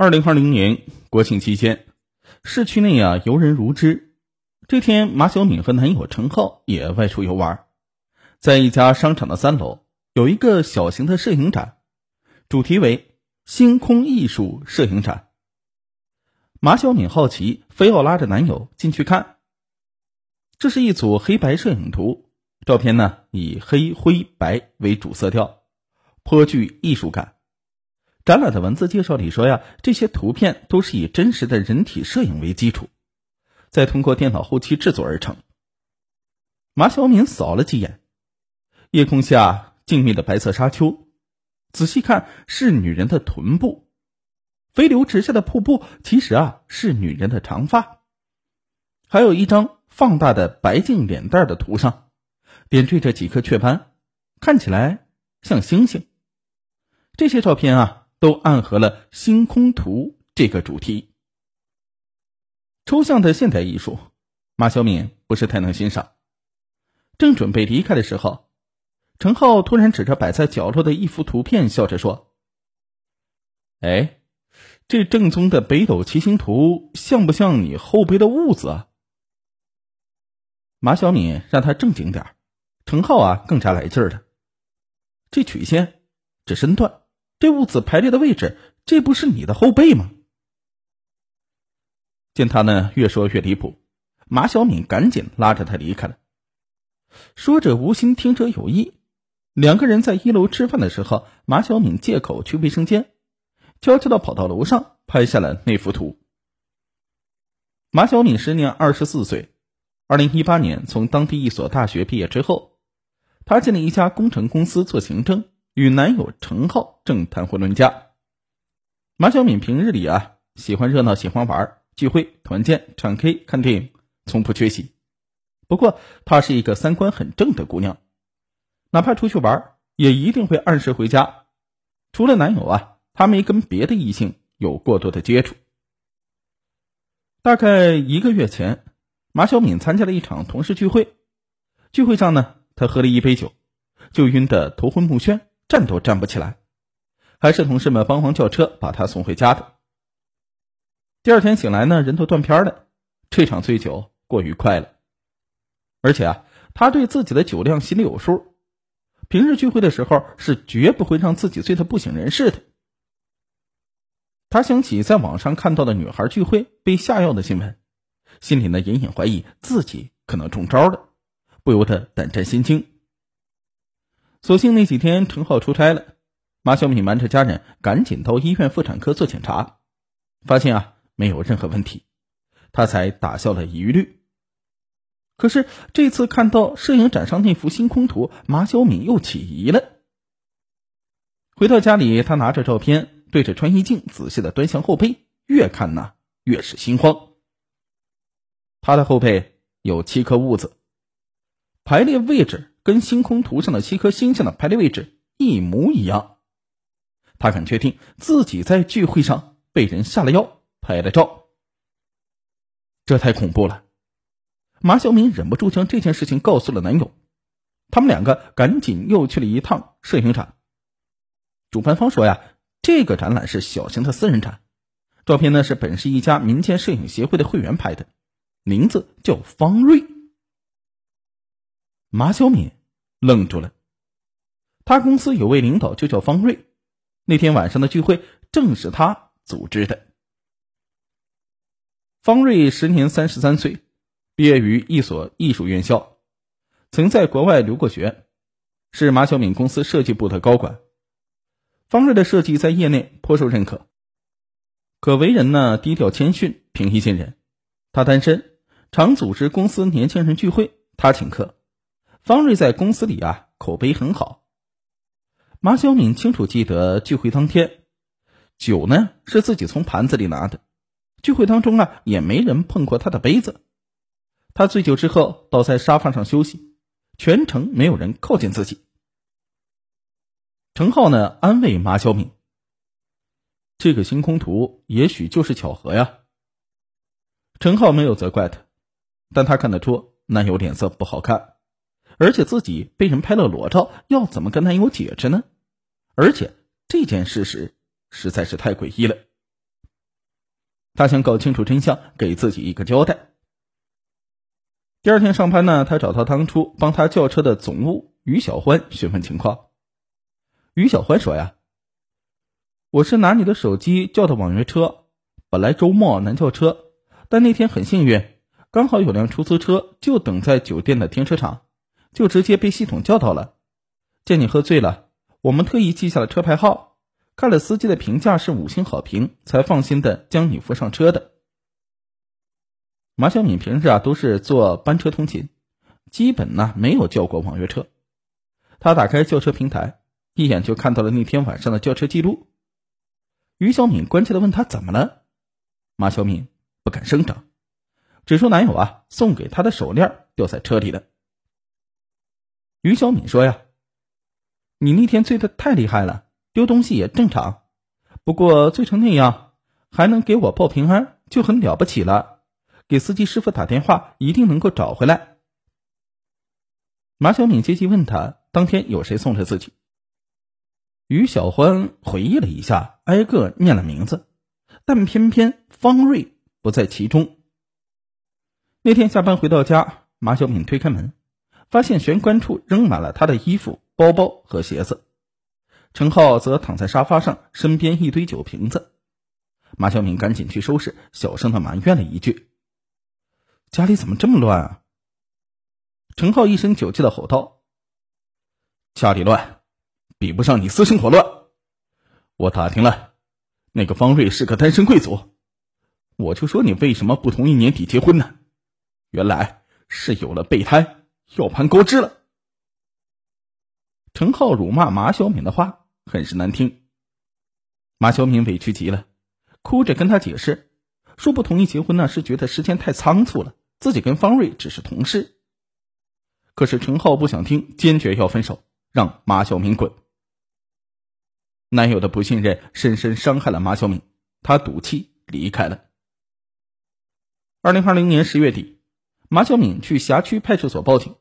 二零二零年国庆期间，市区内啊游人如织。这天，马小敏和男友陈浩也外出游玩，在一家商场的三楼有一个小型的摄影展，主题为“星空艺术摄影展”。马小敏好奇，非要拉着男友进去看。这是一组黑白摄影图，照片呢以黑灰白为主色调，颇具艺术感。展览的文字介绍里说呀，这些图片都是以真实的人体摄影为基础，再通过电脑后期制作而成。马小敏扫了几眼，夜空下静谧的白色沙丘，仔细看是女人的臀部，飞流直下的瀑布其实啊是女人的长发，还有一张放大的白净脸蛋的图上，点缀着几颗雀斑，看起来像星星。这些照片啊。都暗合了星空图这个主题。抽象的现代艺术，马小敏不是太能欣赏。正准备离开的时候，陈浩突然指着摆在角落的一幅图片，笑着说：“哎，这正宗的北斗七星图像不像你后背的痦子啊？”马小敏让他正经点陈浩啊更加来劲儿了。这曲线，这身段。这物子排列的位置，这不是你的后背吗？见他呢越说越离谱，马小敏赶紧拉着他离开了。说者无心，听者有意。两个人在一楼吃饭的时候，马小敏借口去卫生间，悄悄的跑到楼上拍下了那幅图。马小敏时年二十四岁，二零一八年从当地一所大学毕业之后，他进了一家工程公司做行政。与男友程浩正谈婚论嫁。马小敏平日里啊喜欢热闹，喜欢玩，聚会、团建、唱 K、看电影，从不缺席。不过她是一个三观很正的姑娘，哪怕出去玩，也一定会按时回家。除了男友啊，她没跟别的异性有过多的接触。大概一个月前，马小敏参加了一场同事聚会，聚会上呢，她喝了一杯酒，就晕得头昏目眩。站都站不起来，还是同事们帮忙叫车把他送回家的。第二天醒来呢，人都断片了。这场醉酒过于快了，而且啊，他对自己的酒量心里有数，平日聚会的时候是绝不会让自己醉得不省人事的。他想起在网上看到的女孩聚会被下药的新闻，心里呢隐隐怀疑自己可能中招了，不由得胆战心惊。所幸那几天陈浩出差了，马小敏瞒着家人赶紧到医院妇产科做检查，发现啊没有任何问题，他才打消了疑虑。可是这次看到摄影展上那幅星空图，马小敏又起疑了。回到家里，他拿着照片对着穿衣镜仔细的端详后背，越看呢越是心慌。他的后背有七颗痦子，排列位置。跟星空图上的七颗星星的排列位置一模一样，他敢确定自己在聚会上被人下了药拍了照，这太恐怖了。马小敏忍不住将这件事情告诉了男友，他们两个赶紧又去了一趟摄影展。主办方说呀，这个展览是小型的私人展，照片呢是本市一家民间摄影协会的会员拍的，名字叫方瑞。马小敏。愣住了，他公司有位领导就叫方瑞，那天晚上的聚会正是他组织的。方瑞时年三十三岁，毕业于一所艺术院校，曾在国外留过学，是马小敏公司设计部的高管。方瑞的设计在业内颇受认可，可为人呢低调谦逊，平易近人。他单身，常组织公司年轻人聚会，他请客。方瑞在公司里啊，口碑很好。马小敏清楚记得聚会当天，酒呢是自己从盘子里拿的，聚会当中啊也没人碰过他的杯子。他醉酒之后倒在沙发上休息，全程没有人靠近自己。陈浩呢安慰马小敏：“这个星空图也许就是巧合呀。”陈浩没有责怪他，但他看得出男友脸色不好看。而且自己被人拍了裸照，要怎么跟男友解释呢？而且这件事实实在是太诡异了。他想搞清楚真相，给自己一个交代。第二天上班呢，他找到当初帮他叫车的总务于小欢询问情况。于小欢说：“呀，我是拿你的手机叫的网约车，本来周末难叫车，但那天很幸运，刚好有辆出租车就等在酒店的停车场，就直接被系统叫到了。见你喝醉了，我们特意记下了车牌号，看了司机的评价是五星好评，才放心的将你扶上车的。”马小敏平时啊都是坐班车通勤，基本呢没有叫过网约车。他打开叫车平台，一眼就看到了那天晚上的叫车记录。于小敏关切的问他怎么了，马小敏不敢声张，只说男友啊送给她的手链掉在车里了。于小敏说呀：“你那天醉的太厉害了，丢东西也正常，不过醉成那样还能给我报平安，就很了不起了。”给司机师傅打电话，一定能够找回来。马小敏接机问他，当天有谁送着自己？于小欢回忆了一下，挨个念了名字，但偏偏方瑞不在其中。那天下班回到家，马小敏推开门，发现玄关处扔满了他的衣服、包包和鞋子，陈浩则躺在沙发上，身边一堆酒瓶子。马小敏赶紧去收拾，小声的埋怨了一句。家里怎么这么乱啊？陈浩一声酒气的吼道：“家里乱，比不上你私生活乱。我打听了，那个方瑞是个单身贵族，我就说你为什么不同意年底结婚呢？原来是有了备胎，要攀高枝了。”陈浩辱骂马小敏的话很是难听，马小敏委屈极了，哭着跟他解释，说不同意结婚呢，是觉得时间太仓促了。自己跟方瑞只是同事，可是陈浩不想听，坚决要分手，让马小敏滚。男友的不信任深深伤害了马小敏，她赌气离开了。二零二零年十月底，马小敏去辖区派出所报警，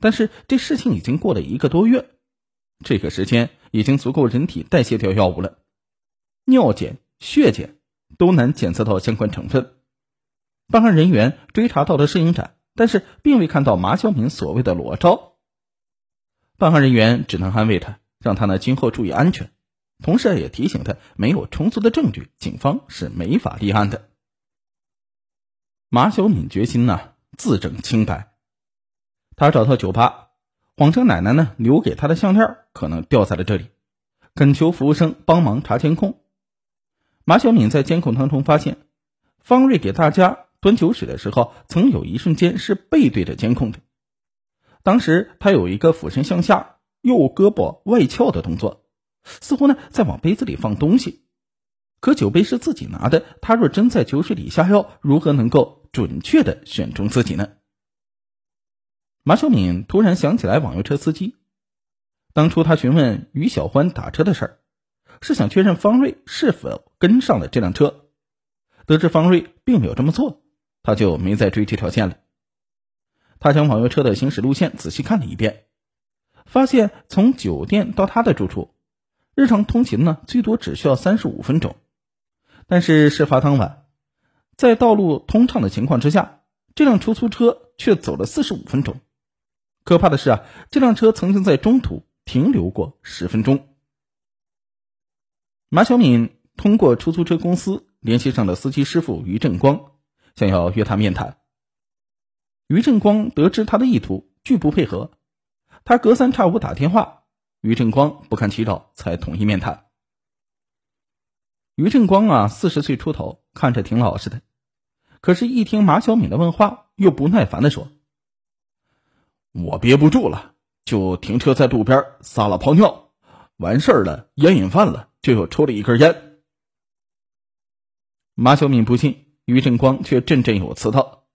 但是这事情已经过了一个多月，这个时间已经足够人体代谢掉药物了，尿检、血检都难检测到相关成分。办案人员追查到了摄影展，但是并未看到马小敏所谓的裸照。办案人员只能安慰他，让他呢今后注意安全，同时也提醒他，没有充足的证据，警方是没法立案的。马小敏决心呢自证清白，他找到酒吧，谎称奶奶呢留给他的项链可能掉在了这里，恳求服务生帮忙查监控。马小敏在监控当中发现，方瑞给大家。端酒水的时候，曾有一瞬间是背对着监控的。当时他有一个俯身向下、右胳膊外翘的动作，似乎呢在往杯子里放东西。可酒杯是自己拿的，他若真在酒水里下药，如何能够准确的选中自己呢？马小敏突然想起来网约车司机，当初他询问于小欢打车的事儿，是想确认方瑞是否跟上了这辆车。得知方瑞并没有这么做。他就没再追这条线了。他将网约车的行驶路线仔细看了一遍，发现从酒店到他的住处，日常通勤呢最多只需要三十五分钟。但是事发当晚，在道路通畅的情况之下，这辆出租车却走了四十五分钟。可怕的是啊，这辆车曾经在中途停留过十分钟。马小敏通过出租车公司联系上了司机师傅于正光。想要约他面谈，于正光得知他的意图，拒不配合。他隔三差五打电话，于正光不堪其扰，才同意面谈。于正光啊，四十岁出头，看着挺老实的，可是，一听马小敏的问话，又不耐烦的说：“我憋不住了，就停车在路边撒了泡尿，完事儿了，烟瘾犯了，就又抽了一根烟。”马小敏不信。于振光却振振有词道：“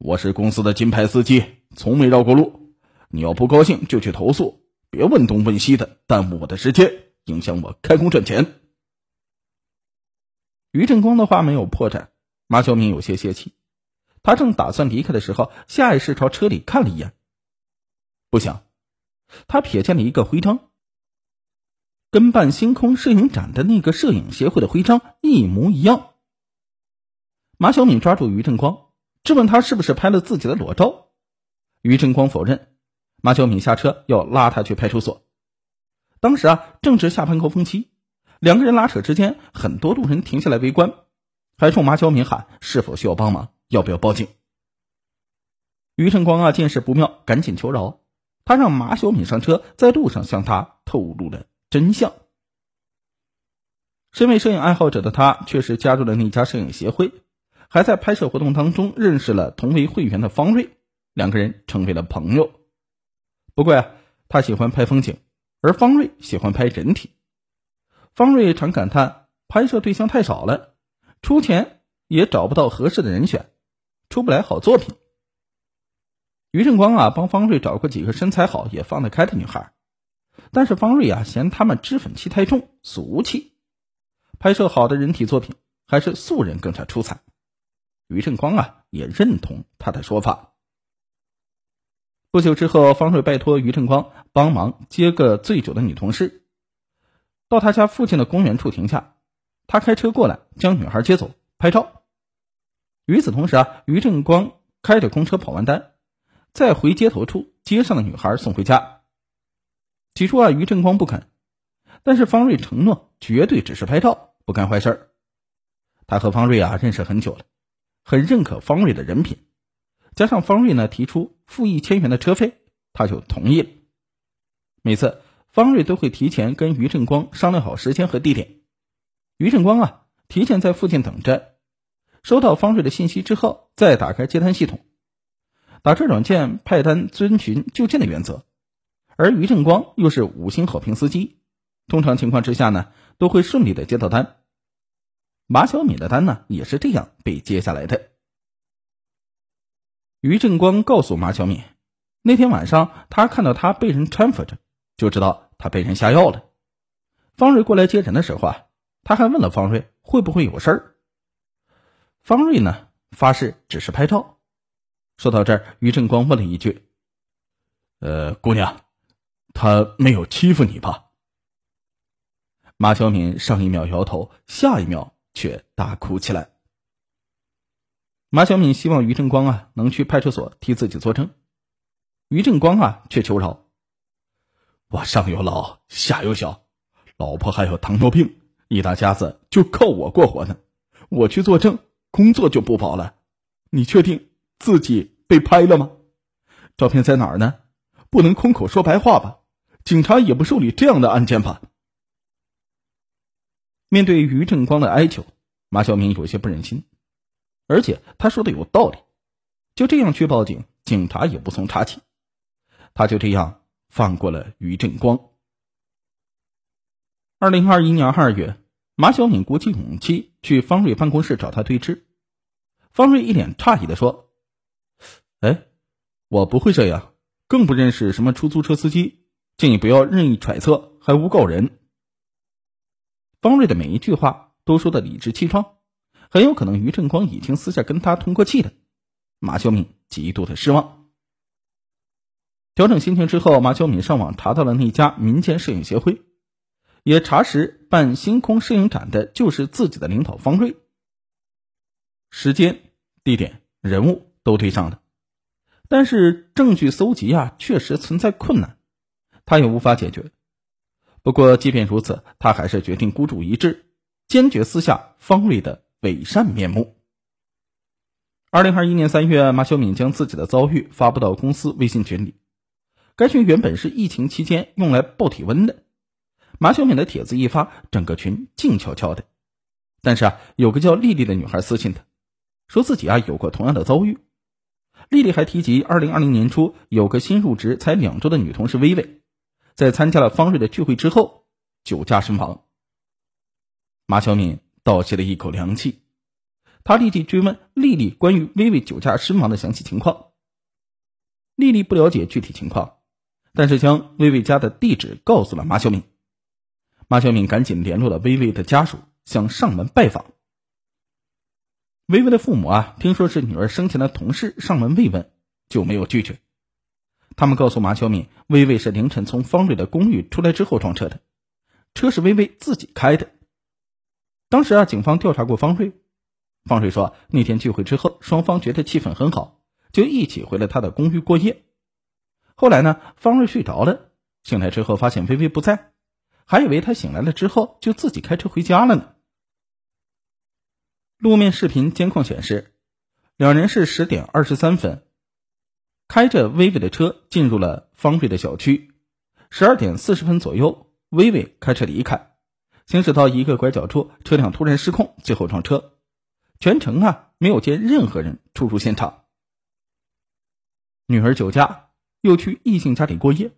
我是公司的金牌司机，从没绕过路。你要不高兴就去投诉，别问东问西的，耽误我的时间，影响我开工赚钱。”于振光的话没有破绽，马小明有些泄气。他正打算离开的时候，下意识朝车里看了一眼，不想他瞥见了一个徽章，跟办星空摄影展的那个摄影协会的徽章一模一样。马小敏抓住于正光，质问他是不是拍了自己的裸照。于正光否认。马小敏下车要拉他去派出所。当时啊，正值下班高峰期，两个人拉扯之间，很多路人停下来围观，还冲马小敏喊：“是否需要帮忙？要不要报警？”于正光啊，见势不妙，赶紧求饶。他让马小敏上车，在路上向他透露了真相。身为摄影爱好者的他，确实加入了那家摄影协会，还在拍摄活动当中认识了同为会员的方瑞，两个人成为了朋友。不过呀，他喜欢拍风景，而方瑞喜欢拍人体。方瑞常感叹拍摄对象太少了，出钱也找不到合适的人选，出不来好作品。于正光啊，帮方瑞找过几个身材好也放得开的女孩，但是方瑞啊嫌他们脂粉气太重，俗气。拍摄好的人体作品，还是素人更加出彩。于正光啊，也认同他的说法。不久之后，方瑞拜托于正光帮忙接个醉酒的女同事，到他家附近的公园处停下，他开车过来将女孩接走拍照。与此同时啊，于正光开着公车跑完单。再回接头处接上的女孩送回家。起初啊，于正光不肯，但是方瑞承诺绝对只是拍照，不干坏事他和方瑞啊认识很久了，很认可方瑞的人品，加上方瑞呢提出付一千元的车费，他就同意了。每次方瑞都会提前跟于正光商量好时间和地点，于正光啊提前在附近等着，收到方瑞的信息之后，再打开接单系统。打车软件派单遵循就近的原则，而于正光又是五星好评司机，通常情况之下呢，都会顺利的接到单。马小敏的单呢，也是这样被接下来的。于正光告诉马小敏，那天晚上他看到他被人搀扶着，就知道他被人下药了。方瑞过来接人的时候啊，他还问了方瑞会不会有事儿。方瑞呢，发誓只是拍照。说到这儿，于正光问了一句：“呃，姑娘，他没有欺负你吧？”马小敏上一秒摇头，下一秒却大哭起来。马小敏希望于正光啊能去派出所替自己作证，于正光啊却求饶：“我上有老，下有小，老婆还有糖尿病，一大家子就靠我过活呢。我去作证，工作就不保了。你确定？”自己被拍了吗？照片在哪儿呢？不能空口说白话吧？警察也不受理这样的案件吧？面对于正光的哀求，马小明有些不忍心，而且他说的有道理，就这样去报警，警察也不从查起，他就这样放过了于正光。二零二一年二月，马小敏鼓起勇气去方瑞办公室找他对质，方瑞一脸诧异的说。哎，我不会这样，更不认识什么出租车司机，建议不要任意揣测，还诬告人。方瑞的每一句话都说的理直气壮，很有可能于正光已经私下跟他通过气的。马小敏极度的失望。调整心情之后，马小敏上网查到了那家民间摄影协会，也查实办星空摄影展的就是自己的领导方瑞。时间、地点、人物都对上了。但是证据搜集啊，确实存在困难，他也无法解决。不过，即便如此，他还是决定孤注一掷，坚决撕下方瑞的伪善面目。二零二一年三月，马小敏将自己的遭遇发布到公司微信群里。该群原本是疫情期间用来报体温的，马小敏的帖子一发，整个群静悄悄的。但是啊，有个叫丽丽的女孩私信他，说自己啊有过同样的遭遇。丽丽还提及，二零二零年初有个新入职才两周的女同事薇薇，在参加了方瑞的聚会之后酒驾身亡。马小敏倒吸了一口凉气，他立即追问丽丽关于薇薇酒驾身亡的详细情况。丽丽不了解具体情况，但是将薇薇家的地址告诉了马小敏。马小敏赶紧联络了薇薇的家属，想上门拜访。薇薇的父母啊，听说是女儿生前的同事上门慰问，就没有拒绝。他们告诉马小敏，薇薇是凌晨从方瑞的公寓出来之后撞车的，车是薇薇自己开的。当时啊，警方调查过方瑞，方瑞说，那天聚会之后，双方觉得气氛很好，就一起回了他的公寓过夜。后来呢，方瑞睡着了，醒来之后发现微微不在，还以为他醒来了之后就自己开车回家了呢。路面视频监控显示，两人是十点二十三分，开着微微的车进入了方瑞的小区。十二点四十分左右，微微开车离开，行驶到一个拐角处，车辆突然失控，最后撞车。全程啊，没有见任何人出入现场。女儿酒驾。又去异性家里过夜，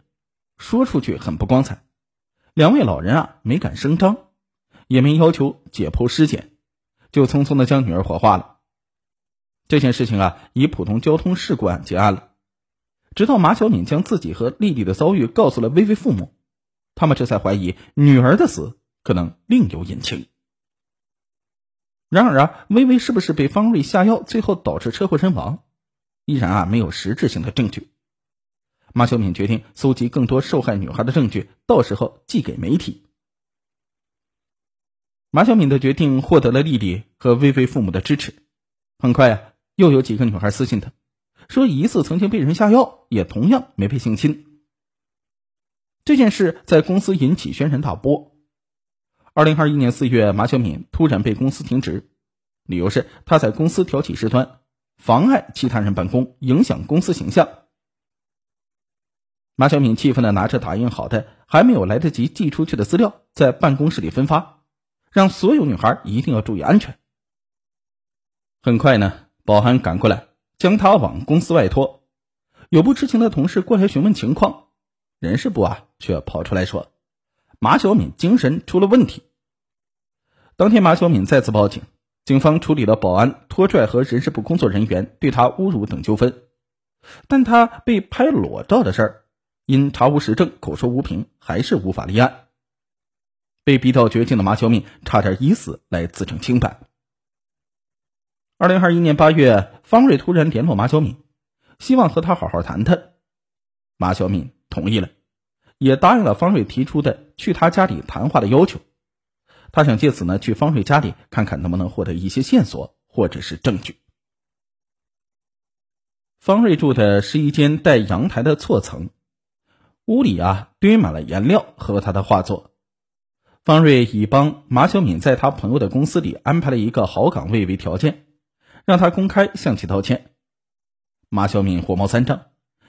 说出去很不光彩。两位老人啊，没敢声张，也没要求解剖尸检，就匆匆的将女儿火化了。这件事情啊，以普通交通事故案结案了。直到马小敏将自己和丽丽的遭遇告诉了微微父母，他们这才怀疑女儿的死可能另有隐情。然而啊，微微是不是被方瑞下药，最后导致车祸身亡，依然啊没有实质性的证据。马小敏决定搜集更多受害女孩的证据，到时候寄给媒体。马小敏的决定获得了丽丽和薇薇父母的支持。很快啊，又有几个女孩私信他，说疑似曾经被人下药，也同样没被性侵。这件事在公司引起轩然大波。二零二一年四月，马小敏突然被公司停职，理由是她在公司挑起事端，妨碍其他人办公，影响公司形象。马小敏气愤的拿着打印好的、还没有来得及寄出去的资料，在办公室里分发，让所有女孩一定要注意安全。很快呢，保安赶过来，将他往公司外拖。有不知情的同事过来询问情况，人事部啊却跑出来说，马小敏精神出了问题。当天，马小敏再次报警，警方处理了保安拖拽和人事部工作人员对他侮辱等纠纷，但他被拍裸照的事儿。因查无实证，口说无凭，还是无法立案。被逼到绝境的马小敏差点以死来自证清白。二零二一年八月，方瑞突然联络马小敏，希望和他好好谈谈。马小敏同意了，也答应了方瑞提出的去他家里谈话的要求。他想借此呢去方瑞家里看看能不能获得一些线索或者是证据。方瑞住的是一间带阳台的错层。屋里啊堆满了颜料和他的画作。方瑞以帮马小敏在他朋友的公司里安排了一个好岗位为条件，让他公开向其道歉。马小敏火冒三丈，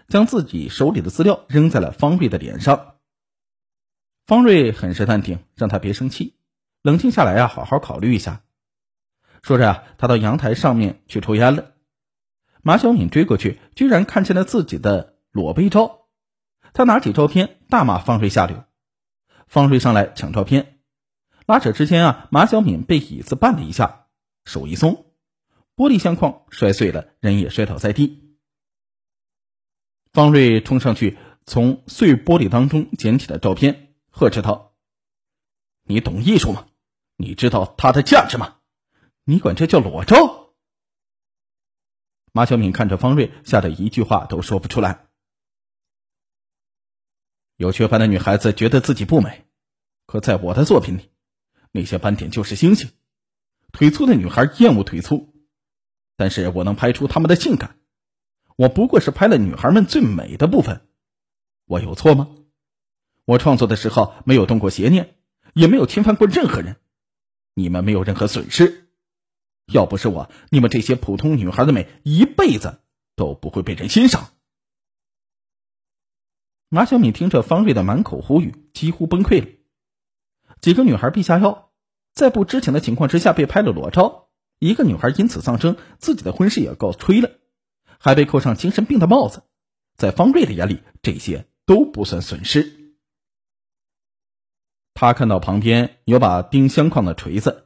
将自己手里的资料扔在了方瑞的脸上。方瑞很是淡定，让他别生气，冷静下来啊，好好考虑一下。说着啊，他到阳台上面去抽烟了。马小敏追过去，居然看见了自己的裸背照。他拿起照片大骂方瑞下流，方瑞上来抢照片，拉扯之间啊，马小敏被椅子绊了一下，手一松，玻璃相框摔碎了，人也摔倒在地。方瑞冲上去，从碎玻璃当中捡起了照片，呵斥道：“你懂艺术吗？你知道它的价值吗？你管这叫裸照？”马小敏看着方瑞，吓得一句话都说不出来。有雀斑的女孩子觉得自己不美，可在我的作品里，那些斑点就是星星。腿粗的女孩厌恶腿粗，但是我能拍出她们的性感。我不过是拍了女孩们最美的部分，我有错吗？我创作的时候没有动过邪念，也没有侵犯过任何人，你们没有任何损失。要不是我，你们这些普通女孩的美一辈子都不会被人欣赏。马小敏听着方瑞的满口胡语，几乎崩溃了。几个女孩被下药，在不知情的情况之下被拍了裸照，一个女孩因此丧生，自己的婚事也告吹了，还被扣上精神病的帽子。在方瑞的眼里，这些都不算损失。他看到旁边有把钉相框的锤子，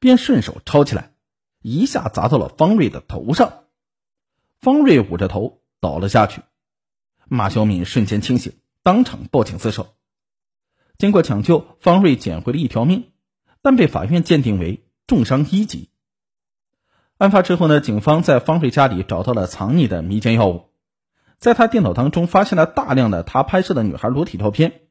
便顺手抄起来，一下砸到了方瑞的头上。方瑞捂着头倒了下去。马小敏瞬间清醒，当场报警自首。经过抢救，方瑞捡回了一条命，但被法院鉴定为重伤一级。案发之后呢，警方在方瑞家里找到了藏匿的迷奸药物，在他电脑当中发现了大量的他拍摄的女孩裸体照片。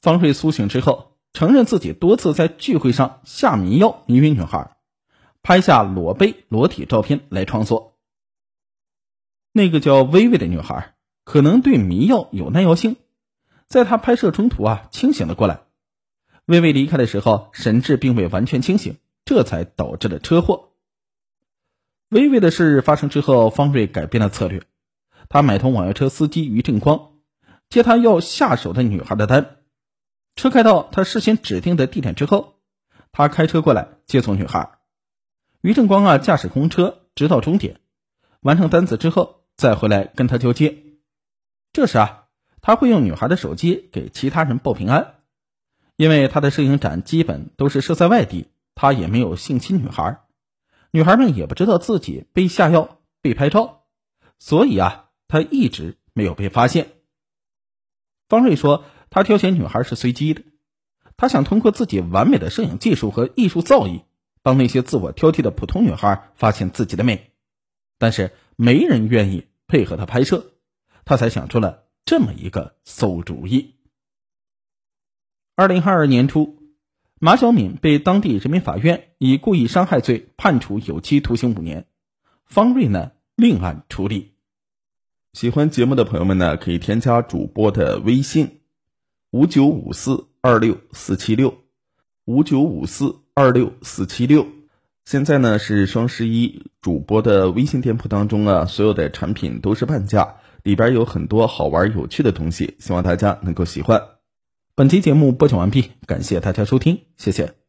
方瑞苏醒之后，承认自己多次在聚会上下迷药迷晕女孩，拍下裸背裸体照片来创作。那个叫薇薇的女孩可能对迷药有耐药性，在她拍摄中途啊清醒了过来。薇薇离开的时候神志并未完全清醒，这才导致了车祸。薇薇的事发生之后，方瑞改变了策略，他买通网约车司机于正光，接他要下手的女孩的单。车开到他事先指定的地点之后，他开车过来接送女孩。于正光啊，驾驶公车直到终点，完成单子之后再回来跟他交接。这时啊，他会用女孩的手机给其他人报平安，因为他的摄影展基本都是设在外地，他也没有性侵女孩，女孩们也不知道自己被下药、被拍照，所以啊，他一直没有被发现。方瑞说，他挑选女孩是随机的，他想通过自己完美的摄影技术和艺术造诣。帮那些自我挑剔的普通女孩发现自己的美，但是没人愿意配合他拍摄，他才想出了这么一个馊主意。二零二二年初，马小敏被当地人民法院以故意伤害罪判处有期徒刑五年，方瑞呢另案处理。喜欢节目的朋友们呢，可以添加主播的微信：五九五四二六四七六五九五四。二六四七六，现在呢是双十一，主播的微信店铺当中啊，所有的产品都是半价，里边有很多好玩有趣的东西，希望大家能够喜欢。本期节目播讲完毕，感谢大家收听，谢谢。